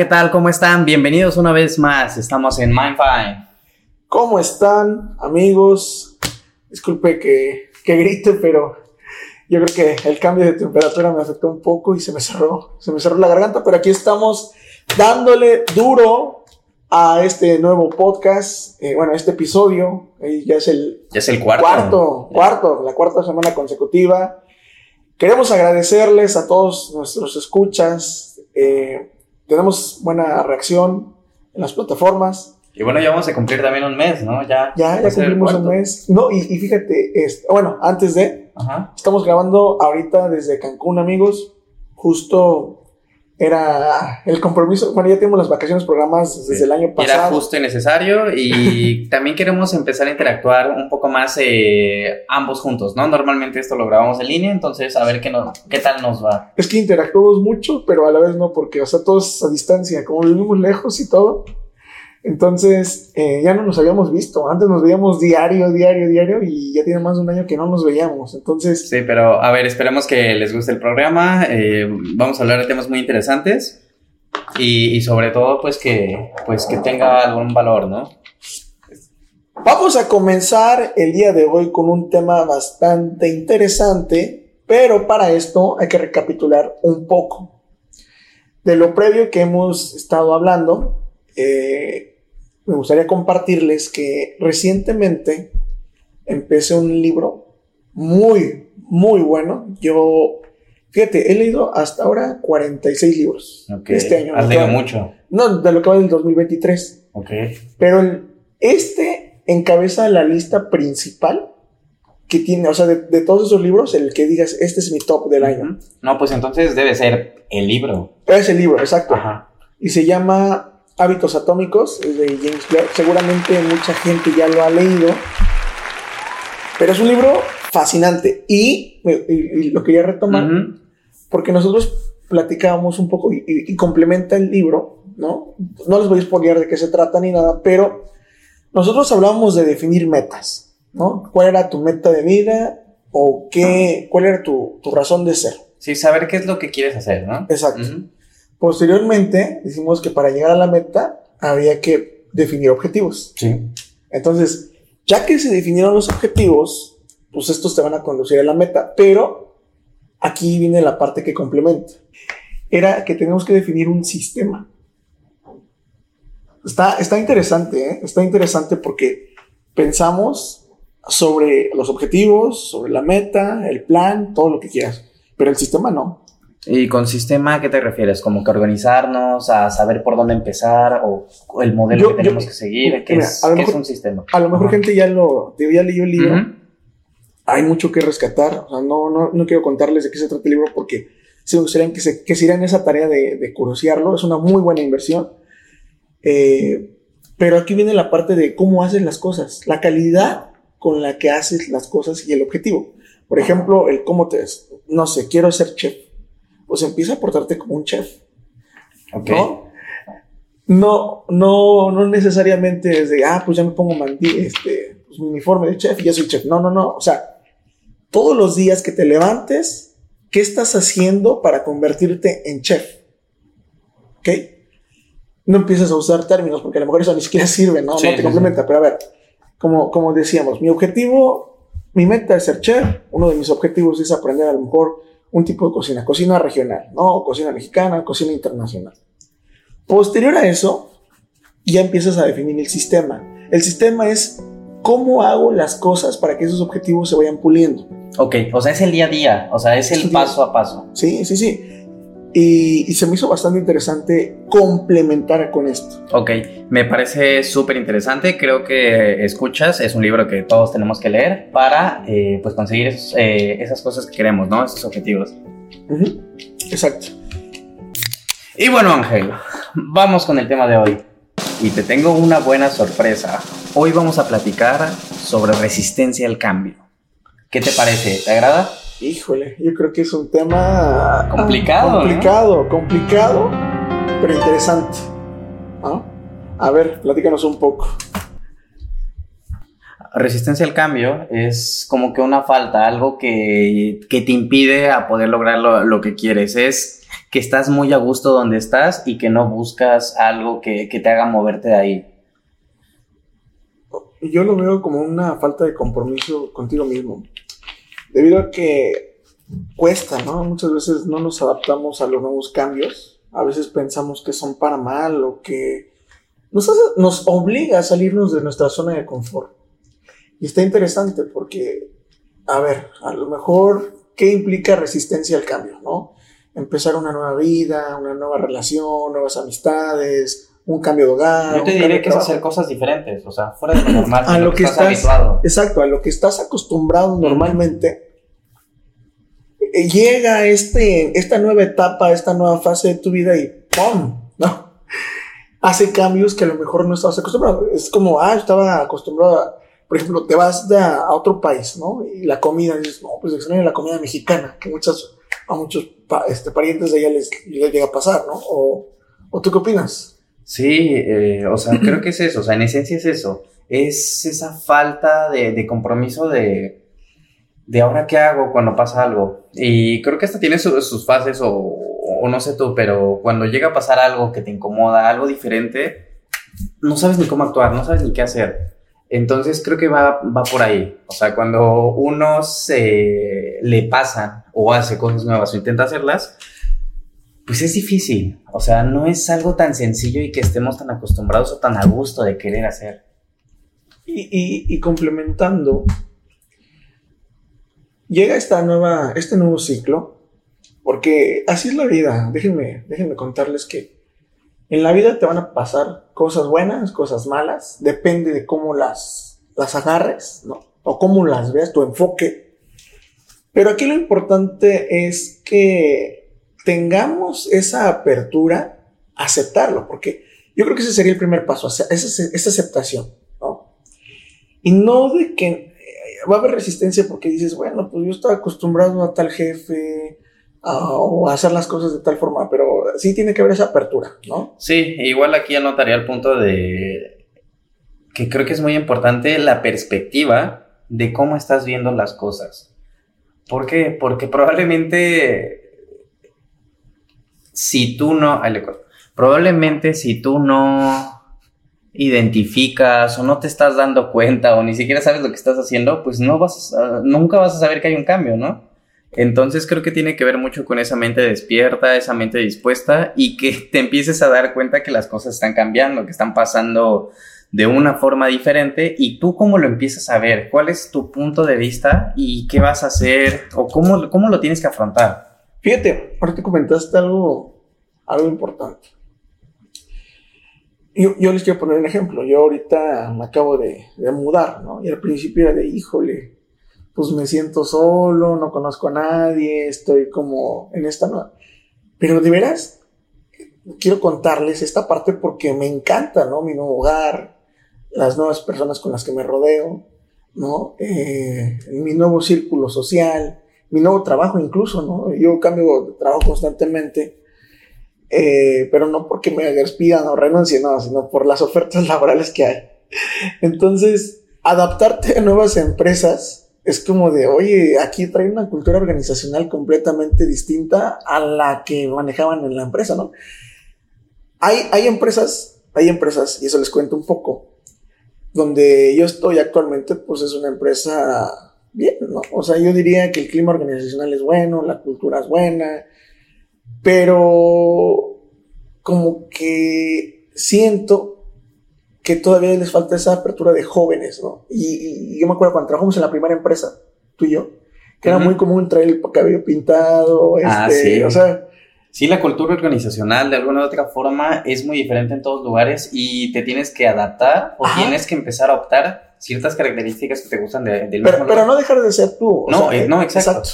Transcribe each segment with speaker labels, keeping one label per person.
Speaker 1: ¿qué tal? ¿Cómo están? Bienvenidos una vez más. Estamos en MindFi.
Speaker 2: ¿Cómo están, amigos? Disculpe que, que grite, pero yo creo que el cambio de temperatura me afectó un poco y se me cerró, se me cerró la garganta, pero aquí estamos dándole duro a este nuevo podcast, eh, bueno, este episodio, eh, ya es el,
Speaker 1: Ya es el cuarto.
Speaker 2: cuarto, cuarto, la cuarta semana consecutiva. Queremos agradecerles a todos nuestros escuchas. eh, tenemos buena reacción en las plataformas.
Speaker 1: Y bueno, ya vamos a cumplir también un mes, ¿no? Ya,
Speaker 2: Ya, ya cumplimos un mes. No, y, y fíjate, este, bueno, antes de,
Speaker 1: Ajá.
Speaker 2: estamos grabando ahorita desde Cancún, amigos. Justo era el compromiso. Bueno, ya tenemos las vacaciones programadas desde
Speaker 1: Sí.
Speaker 2: el año
Speaker 1: Y Era
Speaker 2: pasado.
Speaker 1: justo y necesario y también queremos empezar a interactuar un poco más eh, ambos juntos, ¿no? Normalmente esto lo grabamos en línea, entonces a ver qué, no, qué tal nos va.
Speaker 2: Es que interactuamos mucho, pero a la vez no, porque, o sea, todos a distancia, como vivimos lejos y todo. Entonces, eh, ya no nos habíamos visto. Antes nos veíamos diario, diario, diario, y ya tiene más de un año que no nos veíamos. Entonces,
Speaker 1: Sí, pero a ver, esperemos que les guste el programa. eh, vamos a hablar de temas muy interesantes y, y sobre todo, pues que, pues que tenga algún valor, ¿no?
Speaker 2: Vamos a comenzar el día de hoy con un tema bastante interesante, pero para esto hay que recapitular un poco de lo previo que hemos estado hablando. eh, me gustaría compartirles que recientemente empecé un libro muy, muy bueno. Yo, fíjate, he leído hasta ahora 46 libros este año.
Speaker 1: Has leído mucho.
Speaker 2: No, de lo que va del 2023.
Speaker 1: Ok.
Speaker 2: Pero el- este encabeza la lista principal que tiene, o sea, de, de todos esos libros, el que digas, este es mi top del año.
Speaker 1: No, pues entonces debe ser el libro.
Speaker 2: Es el libro, exacto.
Speaker 1: Ajá.
Speaker 2: Y se llama Hábitos Atómicos, es de James Clear. Seguramente mucha gente ya lo ha leído. Pero es un libro fascinante. Y, y- y lo quería retomar
Speaker 1: Ujú.
Speaker 2: porque nosotros platicábamos un poco y, y- complementa el libro, ¿no? No les voy a explicar de qué se trata ni nada, pero nosotros hablábamos de definir metas, ¿no? ¿Cuál era tu meta de vida o qué, cuál era tu, tu razón de ser?
Speaker 1: Sí, saber qué es lo que quieres hacer, ¿no?
Speaker 2: Exacto.
Speaker 1: Ujú.
Speaker 2: Posteriormente, decimos que para llegar a la meta había que definir objetivos.
Speaker 1: Sí.
Speaker 2: Entonces, ya que se definieron los objetivos, pues estos te van a conducir a la meta, pero aquí viene la parte que complementa. Era que tenemos que definir un sistema. Está, está interesante, ¿eh? Está interesante porque pensamos sobre los objetivos, sobre la meta, el plan, todo lo que quieras, pero el sistema no.
Speaker 1: ¿Y con sistema a qué te refieres? ¿Como que organizarnos, a saber por dónde empezar o, el modelo
Speaker 2: Yo-
Speaker 1: que tenemos
Speaker 2: yo-
Speaker 1: que seguir? ¿Qué,
Speaker 2: mira,
Speaker 1: es, qué es
Speaker 2: mejor-
Speaker 1: un sistema?
Speaker 2: A lo mejor
Speaker 1: Ajá.
Speaker 2: gente ya lo, ya leyó el libro,
Speaker 1: Ujú.
Speaker 2: hay mucho que rescatar. O sea, no, no, no quiero contarles de qué se trata el libro porque si me gustaría que se, que se hicieran esa tarea de, de curiosearlo. Es una muy buena inversión. Eh, pero aquí viene la parte de cómo haces las cosas, la calidad con la que haces las cosas y el objetivo. Por ejemplo, el cómo te, no sé, quiero ser chef. Pues empieza a portarte como un chef.
Speaker 1: Ok.
Speaker 2: ¿no? No, no, no necesariamente desde, ah, pues ya me pongo mandí, este, pues, mi uniforme de chef y ya soy chef. No, no, no. O sea, todos los días que te levantes, ¿qué estás haciendo para convertirte en chef? ¿Ok? No empieces a usar términos porque a lo mejor eso ni siquiera sirve, ¿no?
Speaker 1: Sí,
Speaker 2: no te
Speaker 1: sí,
Speaker 2: complementa. Pero a ver, como, como decíamos, mi objetivo, mi meta es ser chef. Uno de mis objetivos es aprender a lo mejor un tipo de cocina, cocina regional, ¿no? Cocina mexicana, cocina internacional. Posterior a eso, ya empiezas a definir el sistema. El sistema es cómo hago las cosas para que esos objetivos se vayan puliendo.
Speaker 1: Ok, o sea, es el día a día, o sea, es el
Speaker 2: Sí.
Speaker 1: paso a paso.
Speaker 2: Sí, sí, sí. Y, y se me hizo bastante interesante complementar con esto.
Speaker 1: Ok, me parece súper interesante. Creo que escuchas, es un libro que todos tenemos que leer para eh, pues conseguir esos, eh, esas cosas que queremos, ¿no? Esos objetivos.
Speaker 2: Ujú. Exacto.
Speaker 1: Y bueno, Ángel, vamos con el tema de hoy. Y te tengo una buena sorpresa. Hoy vamos a platicar sobre resistencia al cambio. ¿Qué te parece? ¿Te agrada?
Speaker 2: Híjole, yo creo que es un tema
Speaker 1: Complicado, ¿no?
Speaker 2: complicado, complicado, pero interesante. ¿no? A ver, platícanos un poco.
Speaker 1: Resistencia al cambio es como que una falta, algo que, que te impide a poder lograr lo, lo que quieres. Es que estás muy a gusto donde estás y que no buscas algo que, que te haga moverte de ahí.
Speaker 2: Yo lo veo como una falta de compromiso contigo mismo. Debido a que cuesta, ¿no? Muchas veces no nos adaptamos a los nuevos cambios. A veces pensamos que son para mal o que nos, nos obliga a salirnos de nuestra zona de confort. Y está interesante porque, a ver, a lo mejor, ¿qué implica resistencia al cambio, no? Empezar una nueva vida, una nueva relación, nuevas amistades, un cambio de hogar.
Speaker 1: Yo te diré que es hacer cosas diferentes, o sea, fuera de lo normal.
Speaker 2: a lo, que, estás, habituado. Exacto, a lo que estás acostumbrado normalmente. Eh, llega este, esta nueva etapa, esta nueva fase de tu vida y ¡pum! ¿no? Hace cambios que a lo mejor no estabas acostumbrado. Es como, ah, estaba acostumbrado a por ejemplo, te vas a otro país, ¿no? Y la comida, dices, no, pues extraño la comida mexicana, que muchas, a muchos este, parientes de allá les, llega a pasar, ¿no? O, o tú qué opinas?
Speaker 1: Sí, eh, o sea, creo que es eso, o sea, en esencia es eso, es esa falta de, compromiso de, de ahora qué hago cuando pasa algo. Y creo que hasta tiene sus fases, o, o, no sé tú, pero cuando llega a pasar algo que te incomoda, algo diferente, no sabes ni cómo actuar, no sabes ni qué hacer. Entonces creo que va, va por ahí. O sea, cuando uno se le pasa o hace cosas nuevas o intenta hacerlas, pues es difícil. O sea, no es algo tan sencillo y que estemos tan acostumbrados o tan a gusto de querer hacer.
Speaker 2: Y, complementando, llega esta nueva, este nuevo ciclo, porque así es la vida. Déjenme, déjenme contarles que en la vida te van a pasar cosas buenas, cosas malas, depende de cómo las, las agarres, ¿no? O cómo las veas, tu enfoque. Pero aquí lo importante es que tengamos esa apertura a aceptarlo, porque yo creo que ese sería el primer paso, esa, aceptación, ¿no? Y no de que eh, va a haber resistencia porque dices, bueno, pues yo estaba acostumbrado a tal jefe, o hacer las cosas de tal forma, pero sí tiene que haber esa apertura, ¿no?
Speaker 1: Sí, igual aquí anotaría el punto de que creo que es muy importante la perspectiva de cómo estás viendo las cosas. ¿Por qué? Porque probablemente si tú no, probablemente si tú no identificas o no te estás dando cuenta o ni siquiera sabes lo que estás haciendo, pues no vas nunca vas a saber que hay un cambio, ¿no? Entonces creo que tiene que ver mucho con esa mente despierta, esa mente dispuesta y que te empieces a dar cuenta que las cosas están cambiando, que están pasando de una forma diferente y tú cómo lo empiezas a ver, cuál es tu punto de vista y qué vas a hacer o cómo, cómo lo tienes que afrontar.
Speaker 2: Fíjate, ahorita comentaste algo, algo importante. Yo, yo, les quiero poner un ejemplo. Yo ahorita me acabo de, de mudar, ¿no? Y al principio era de, híjole, pues me siento solo, no conozco a nadie, estoy como en esta nueva. Pero de veras, quiero contarles esta parte porque me encanta, ¿no? Mi nuevo hogar, las nuevas personas con las que me rodeo, ¿no? Eh, mi nuevo círculo social, mi nuevo trabajo incluso, ¿no? Yo cambio de trabajo constantemente, eh, pero no porque me despidan o renuncie, no, sino por las ofertas laborales que hay. Entonces, adaptarte a nuevas empresas es como de, oye, aquí trae una cultura organizacional completamente distinta a la que manejaban en la empresa, ¿no? Hay, hay empresas, hay empresas, y eso les cuento un poco, donde yo estoy actualmente, pues es una empresa bien, ¿no? O sea, yo diría que el clima organizacional es bueno, la cultura es buena, pero como que siento que todavía les falta esa apertura de jóvenes, ¿no? Y, yo me acuerdo cuando trabajamos en la primera empresa, tú y yo, que era muy común traer el cabello pintado, ah, este, sí. o sea...
Speaker 1: Sí, la cultura organizacional de alguna u otra forma es muy diferente en todos lugares y te tienes que adaptar o tienes que empezar a optar ciertas características que te gustan de,
Speaker 2: del pero, Pero no dejar de ser tú.
Speaker 1: no, eh, no, exacto.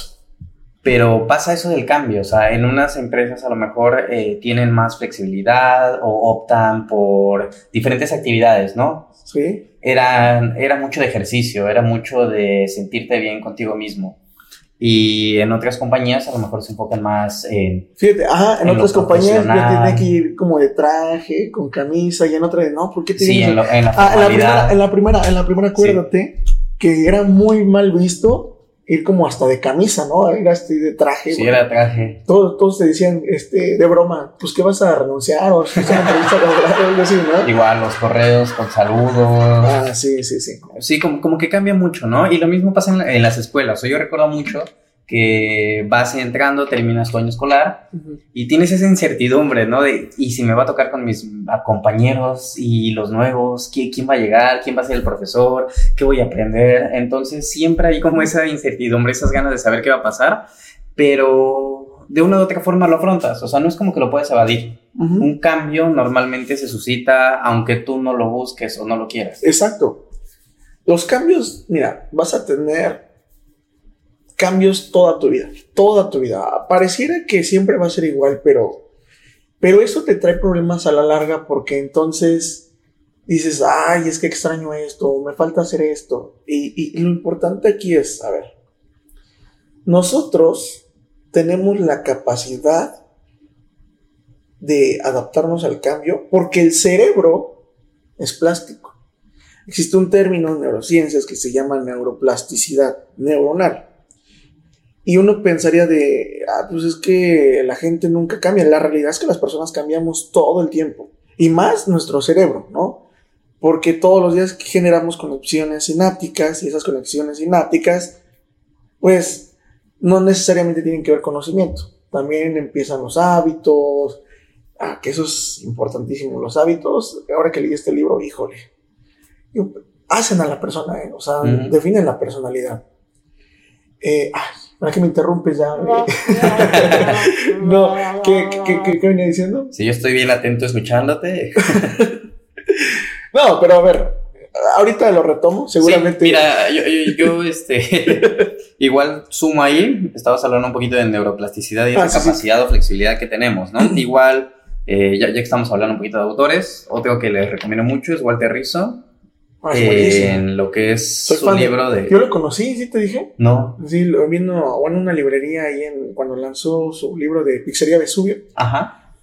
Speaker 1: Pero pasa eso del cambio, o sea, en unas empresas a lo mejor eh, tienen más flexibilidad o optan por diferentes actividades, ¿no?
Speaker 2: Sí.
Speaker 1: Era, era mucho de ejercicio, era mucho de sentirte bien contigo mismo. Y en otras compañías a lo mejor se enfocan más en.
Speaker 2: Fíjate, ajá, en, otras compañías ya tiene que ir como de traje, con camisa, y en otra de no, ¿por qué te
Speaker 1: Sí, en,
Speaker 2: la,
Speaker 1: ah,
Speaker 2: en, la primera, en la primera, en la primera, acuérdate que era muy mal visto ir como hasta de camisa, ¿no? Ir hasta de traje.
Speaker 1: Sí, era traje.
Speaker 2: Todos, todos te decían, este, de broma, pues que vas a renunciar o si una entrevista o algo así, ¿no?
Speaker 1: Igual, los correos con saludos.
Speaker 2: Ah, sí, sí, sí.
Speaker 1: Sí, como, como que cambia mucho, ¿no? Y lo mismo pasa en, la- en las escuelas. O sea, yo recuerdo mucho que vas entrando, terminas tu año escolar y tienes esa incertidumbre, ¿no? De, y si me va a tocar con mis compañeros y los nuevos, ¿quién, quién va a llegar? ¿Quién va a ser el profesor? ¿Qué voy a aprender? Entonces siempre hay como esa incertidumbre, esas ganas de saber qué va a pasar, pero de una u otra forma lo afrontas, o sea, no es como que lo puedes evadir. Un cambio normalmente se suscita aunque tú no lo busques o no lo quieras.
Speaker 2: Exacto. Los cambios, mira, vas a tener cambios toda tu vida, toda tu vida. Pareciera que siempre va a ser igual, pero, pero eso te trae problemas a la larga porque entonces dices, ay, es que extraño esto, me falta hacer esto. Y, y lo importante aquí es, a ver, nosotros tenemos la capacidad de adaptarnos al cambio porque el cerebro es plástico. Existe un término en neurociencias que se llama neuroplasticidad neuronal. Y uno pensaría de, ah, pues es que la gente nunca cambia. La realidad es que las personas cambiamos todo el tiempo. Y más nuestro cerebro, ¿no? Porque todos los días generamos conexiones sinápticas y esas conexiones sinápticas, pues no necesariamente tienen que ver conocimiento. También empiezan los hábitos, ah, que eso es importantísimo. Los hábitos, ahora que leí este libro, híjole, hacen a la persona, ¿eh? o sea, definen la personalidad. Eh, ay, ¿para qué me interrumpes ya? no, ¿qué, qué, qué, qué venía diciendo?
Speaker 1: Si yo estoy bien atento escuchándote.
Speaker 2: No, pero a ver, ahorita lo retomo, seguramente.
Speaker 1: Sí, mira, yo, yo- yo, este, igual sumo ahí, estabas hablando un poquito de neuroplasticidad y
Speaker 2: Ah,
Speaker 1: esa
Speaker 2: sí, sí.
Speaker 1: capacidad o flexibilidad que tenemos, ¿no? igual, eh, ya, ya que estamos hablando un poquito de autores, otro que les recomiendo mucho es Walter Rizzo,
Speaker 2: Ah,
Speaker 1: en lo que es
Speaker 2: Soy
Speaker 1: su
Speaker 2: de-
Speaker 1: libro de...
Speaker 2: Yo lo conocí, ¿sí te dije?
Speaker 1: No,
Speaker 2: Sí, lo vi en bueno, en una librería ahí en, cuando lanzó su libro de Pizzería Vesubio
Speaker 1: ajá,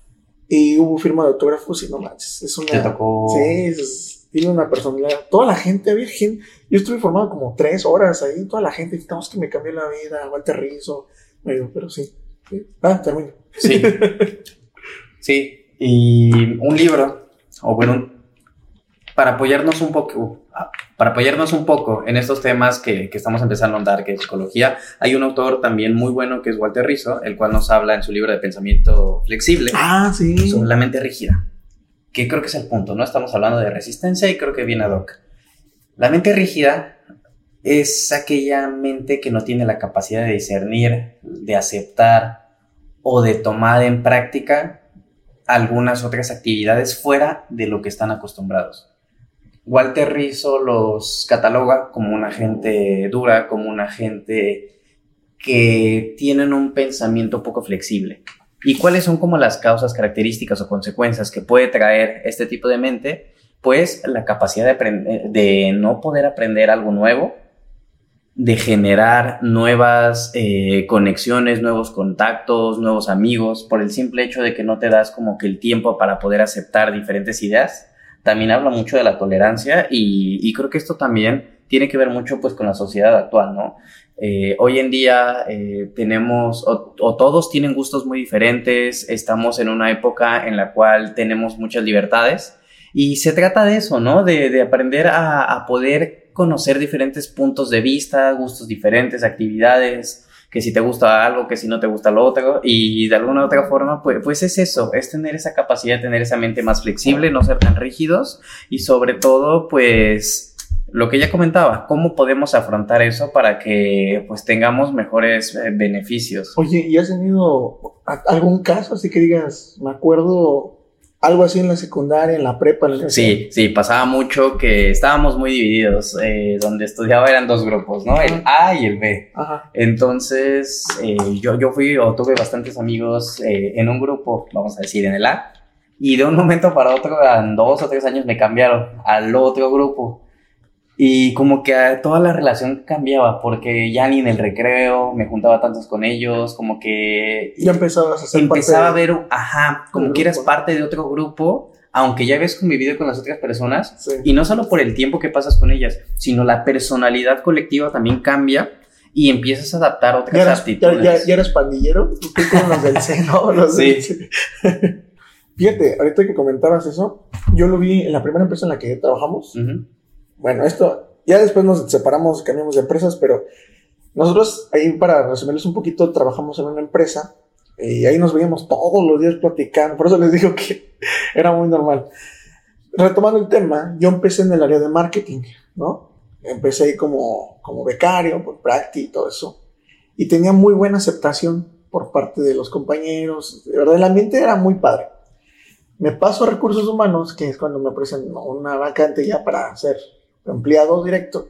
Speaker 2: y hubo firma de autógrafos y no manches, es una...
Speaker 1: te tocó...
Speaker 2: Sí, es- tiene una personalidad. Toda la gente, virgen. Yo estuve formado como tres horas ahí. Toda la gente, estamos que me cambió la vida. Walter Rizzo. Me digo, pero sí. sí. Ah, termino.
Speaker 1: Sí. Sí. Y un libro, o bueno, para apoyarnos un poco, para apoyarnos un poco en estos temas que, que estamos empezando a andar, que es psicología, hay un autor también muy bueno que es Walter Rizzo, el cual nos habla en su libro de pensamiento flexible
Speaker 2: Ah, sí.
Speaker 1: sobre la mente rígida, que creo que es el punto, ¿no? Estamos hablando de resistencia y creo que viene ad hoc. La mente rígida es aquella mente que no tiene la capacidad de discernir, de aceptar o de tomar en práctica algunas otras actividades fuera de lo que están acostumbrados. Walter Rizzo los cataloga como una gente dura, como una gente que tienen un pensamiento poco flexible. ¿Y cuáles son como las causas, características o consecuencias que puede traer este tipo de mente? Pues la capacidad de, no poder aprender algo nuevo, de generar nuevas eh, conexiones, nuevos contactos, nuevos amigos, por el simple hecho de que no te das como que el tiempo para poder aceptar diferentes ideas. También habla mucho de la tolerancia y, y creo que esto también tiene que ver mucho pues con la sociedad actual, ¿no? Eh, hoy en día eh, tenemos, o, o, todos tienen gustos muy diferentes, estamos en una época en la cual tenemos muchas libertades y se trata de eso, ¿no? De, de aprender a, a, poder conocer diferentes puntos de vista, gustos diferentes, actividades, que si te gusta algo, que si no te gusta lo otro, y de alguna u otra forma, pues, pues es eso, es tener esa capacidad tener esa mente más flexible, no ser tan rígidos y sobre todo, pues lo que ya comentaba, cómo podemos afrontar eso para que pues tengamos mejores eh, beneficios.
Speaker 2: Oye, ¿y has tenido algún caso así que digas, me acuerdo algo así en la secundaria, en la prepa? En la
Speaker 1: sí, sí, pasaba mucho que estábamos muy divididos, eh, donde estudiaba eran dos grupos, ¿no? El A y el B.
Speaker 2: Ajá.
Speaker 1: Entonces, eh, yo, yo fui o tuve bastantes amigos eh, en un grupo, vamos a decir, en el A, y de un momento para otro, en dos o tres años me cambiaron al otro grupo. Y como que toda la relación cambiaba, porque ya ni en el recreo me juntaba tantos con ellos, como que...
Speaker 2: Ya empezabas a ser
Speaker 1: Empezaba parte a ver, ajá, como que eras parte de otro grupo, aunque ya habías convivido con las otras personas,
Speaker 2: sí.
Speaker 1: y no solo por el tiempo que pasas con ellas, sino la personalidad colectiva también cambia, y empiezas a adaptar otras
Speaker 2: ¿Ya eras,
Speaker 1: aptitudes.
Speaker 2: ya, ya- ya eres pandillero? Tú con los del C, ¿no? Los del
Speaker 1: Sí.
Speaker 2: C. Fíjate, ahorita que comentabas eso, yo lo vi en la primera empresa en la que trabajamos.
Speaker 1: Ujú.
Speaker 2: Bueno, esto, ya después nos separamos, cambiamos de empresas, pero nosotros ahí, para resumirles un poquito, trabajamos en una empresa y ahí nos veíamos todos los días platicando. Por eso les digo que era muy normal. Retomando el tema, yo empecé en el área de marketing, ¿no? Empecé ahí como, como becario, por práctica y todo eso. Y tenía muy buena aceptación por parte de los compañeros. De verdad, el ambiente era muy padre. Me paso a recursos humanos, que es cuando me ofrecen una vacante ya para ser empleado directo.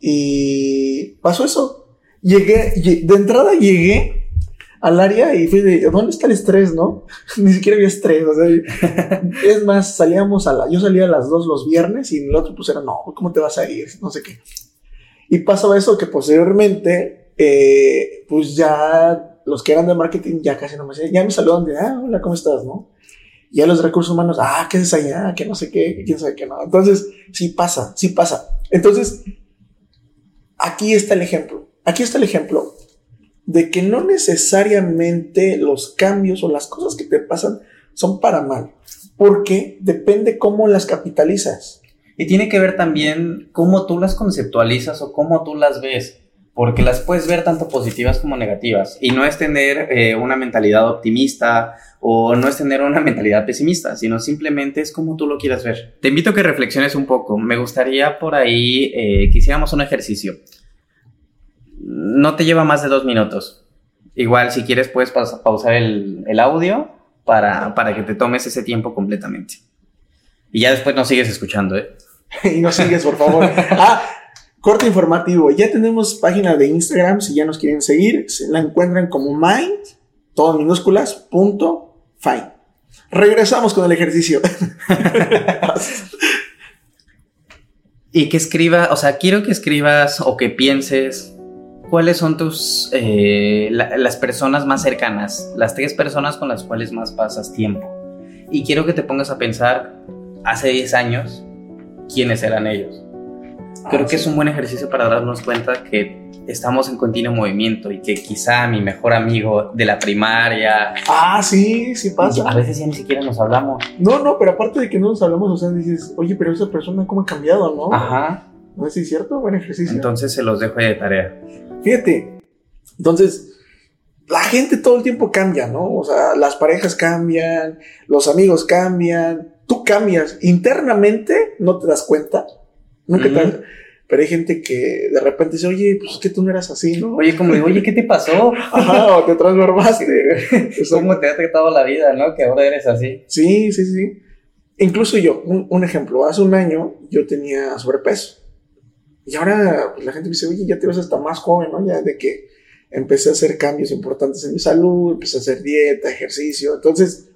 Speaker 2: Y pasó eso. Llegué, lle- de entrada llegué al área y fui de, ¿dónde está el estrés, no? Ni siquiera había estrés, o sea, es más, salíamos a la, yo salía a las dos los viernes y el otro pues era, no, ¿cómo te vas a ir? No sé qué. Y pasaba eso que posteriormente, eh, pues ya los que eran de marketing ya casi no me ya me saludan de, ah, hola, ¿cómo estás, no? Y ya los recursos humanos, ah, ¿qué es allá? Que no sé qué, quién sabe qué no. Entonces, sí pasa, sí pasa. Entonces, aquí está el ejemplo. Aquí está el ejemplo de que no necesariamente los cambios o las cosas que te pasan son para mal, porque depende cómo las capitalizas.
Speaker 1: Y tiene que ver también cómo tú las conceptualizas o cómo tú las ves, porque las puedes ver tanto positivas como negativas. Y no es tener eh, una mentalidad optimista o no es tener una mentalidad pesimista, sino simplemente es como tú lo quieras ver. Te invito a que reflexiones un poco. Me gustaría por ahí eh, que hiciéramos un ejercicio. No te lleva más de dos minutos. Igual, si quieres, puedes paus- pausar el, el audio para, para que te tomes ese tiempo completamente. Y ya después nos sigues escuchando, ¿eh?
Speaker 2: y no sigues, por favor. Ah, corte informativo. Ya tenemos página de Instagram. Si ya nos quieren seguir, se la encuentran como mind, todo minúsculas, punto, fine. Regresamos con el ejercicio.
Speaker 1: Y que escriba, o sea, quiero que escribas o que pienses cuáles son tus, eh, la- las personas más cercanas, las tres personas con las cuales más pasas tiempo. Y quiero que te pongas a pensar, hace 10 años, quiénes eran ellos. Creo
Speaker 2: Ah,
Speaker 1: que es
Speaker 2: sí.
Speaker 1: un buen ejercicio para darnos cuenta que estamos en continuo movimiento y que quizá mi mejor amigo de la primaria,
Speaker 2: Ah, sí, sí
Speaker 1: a
Speaker 2: pasa.
Speaker 1: veces ya ni siquiera nos hablamos.
Speaker 2: No, no, pero aparte de que no nos hablamos, o sea, dices, oye, pero esa persona, ¿cómo ha cambiado, no?
Speaker 1: Ajá.
Speaker 2: ¿No es cierto? Buen ejercicio.
Speaker 1: Entonces se los dejo de tarea.
Speaker 2: Fíjate, entonces, la gente todo el tiempo cambia, ¿no? O sea, las parejas cambian, los amigos cambian, tú cambias. Internamente no te das cuenta, nunca te
Speaker 1: Ujú.
Speaker 2: Pero hay gente que de repente dice, oye, pues es que tú no eras así, ¿no?
Speaker 1: Oye, como digo, oye, ¿qué te pasó?
Speaker 2: Ajá, o te transformaste.
Speaker 1: ¿Cómo te ha tratado la vida, no? Que ahora eres así.
Speaker 2: Sí, sí, sí. Incluso yo, un, un ejemplo, hace un año yo tenía sobrepeso. Y ahora pues, la gente me dice, oye, ya te ves hasta más joven, ¿no? Ya de que empecé a hacer cambios importantes en mi salud, empecé a hacer dieta, ejercicio. Entonces,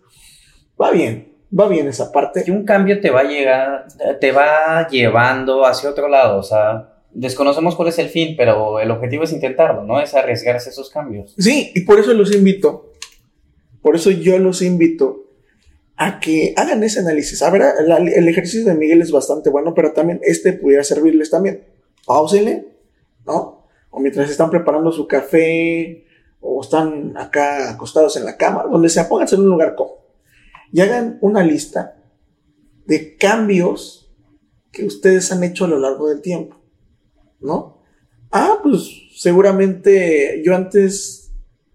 Speaker 2: va bien, va bien esa parte.
Speaker 1: Y un cambio te va a llegar, te va llevando hacia otro lado. O sea, desconocemos cuál es el fin, pero el objetivo es intentarlo, ¿no? Es arriesgarse esos cambios.
Speaker 2: Sí, y por eso los invito, por eso yo los invito a que hagan ese análisis. A ver, el, el ejercicio de Miguel es bastante bueno, pero también este pudiera servirles también. Páusenle, ¿no? O mientras están preparando su café o están acá acostados en la cama, donde sea, pónganse en un lugar cómodo y hagan una lista de cambios que ustedes han hecho a lo largo del tiempo, ¿no? Ah, pues seguramente yo antes,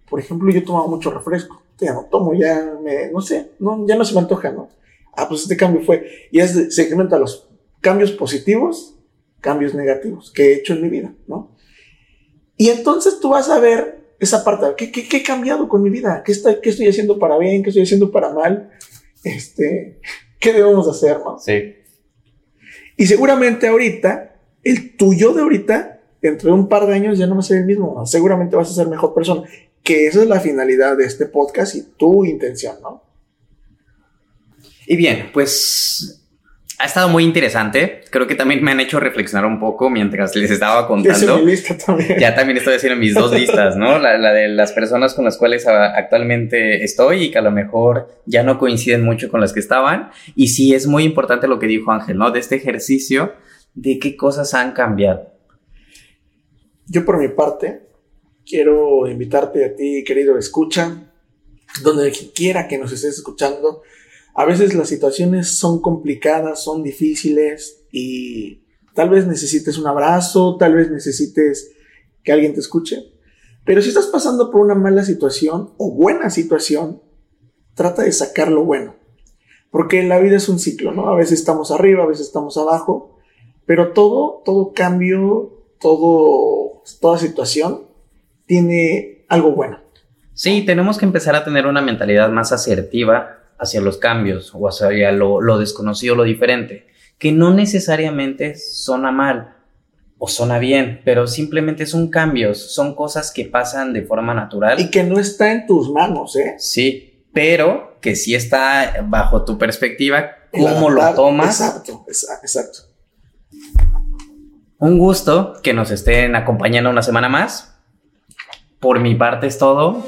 Speaker 2: por ejemplo, yo tomaba mucho refresco, ya no tomo, ya me, no sé, no, ya no se me antoja, ¿no? Ah, pues este cambio fue, y es de, segmenta los cambios positivos, cambios negativos que he hecho en mi vida, ¿no? Y entonces tú vas a ver esa parte, ¿qué, qué, qué he cambiado con mi vida? ¿Qué, está, ¿Qué estoy haciendo para bien? ¿Qué estoy haciendo para mal? Este, ¿Qué debemos hacer, no?
Speaker 1: Sí.
Speaker 2: Y seguramente ahorita, el tuyo de ahorita, dentro de un par de años ya no va a ser el mismo. Seguramente vas a ser mejor persona. Que esa es la finalidad de este podcast y tu intención, ¿no?
Speaker 1: Y bien, pues ha estado muy interesante. Creo que también me han hecho reflexionar un poco mientras les estaba contando.
Speaker 2: mi lista también.
Speaker 1: Ya también estoy haciendo mis dos listas, ¿no? La, la de las personas con las cuales actualmente estoy y que a lo mejor ya no coinciden mucho con las que estaban. Y sí es muy importante lo que dijo Ángel, ¿no? De este ejercicio de qué cosas han cambiado.
Speaker 2: yo por mi parte quiero invitarte a ti, querido escucha, donde quiera que nos estés escuchando. A veces las situaciones son complicadas, son difíciles y tal vez necesites un abrazo, tal vez necesites que alguien te escuche. Pero si estás pasando por una mala situación o buena situación, trata de sacar lo bueno. Porque la vida es un ciclo, ¿no? A veces estamos arriba, a veces estamos abajo, pero todo, todo cambio, todo, toda situación tiene algo bueno.
Speaker 1: Sí, tenemos que empezar a tener una mentalidad más asertiva hacia los cambios o hacia lo, lo desconocido, lo diferente, que no necesariamente suena mal o suena bien, pero simplemente son cambios, son cosas que pasan de forma natural.
Speaker 2: Y que no está en tus manos, ¿eh?
Speaker 1: Sí, pero que sí está bajo tu perspectiva, cómo lo tomas.
Speaker 2: Exacto, exacto.
Speaker 1: Un gusto que nos estén acompañando una semana más. Por mi parte es todo.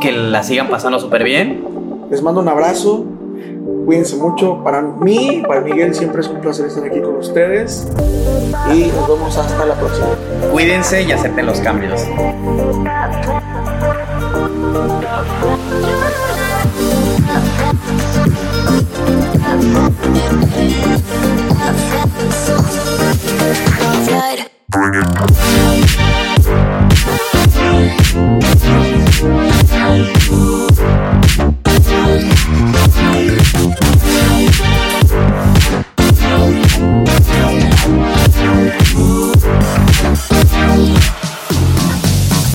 Speaker 1: Que la sigan pasando súper bien.
Speaker 2: Les mando un abrazo. Cuídense mucho. Para mí, para Miguel, siempre es un placer estar aquí con ustedes. Y nos vemos hasta la próxima.
Speaker 1: Cuídense y acepten los cambios. Bring it.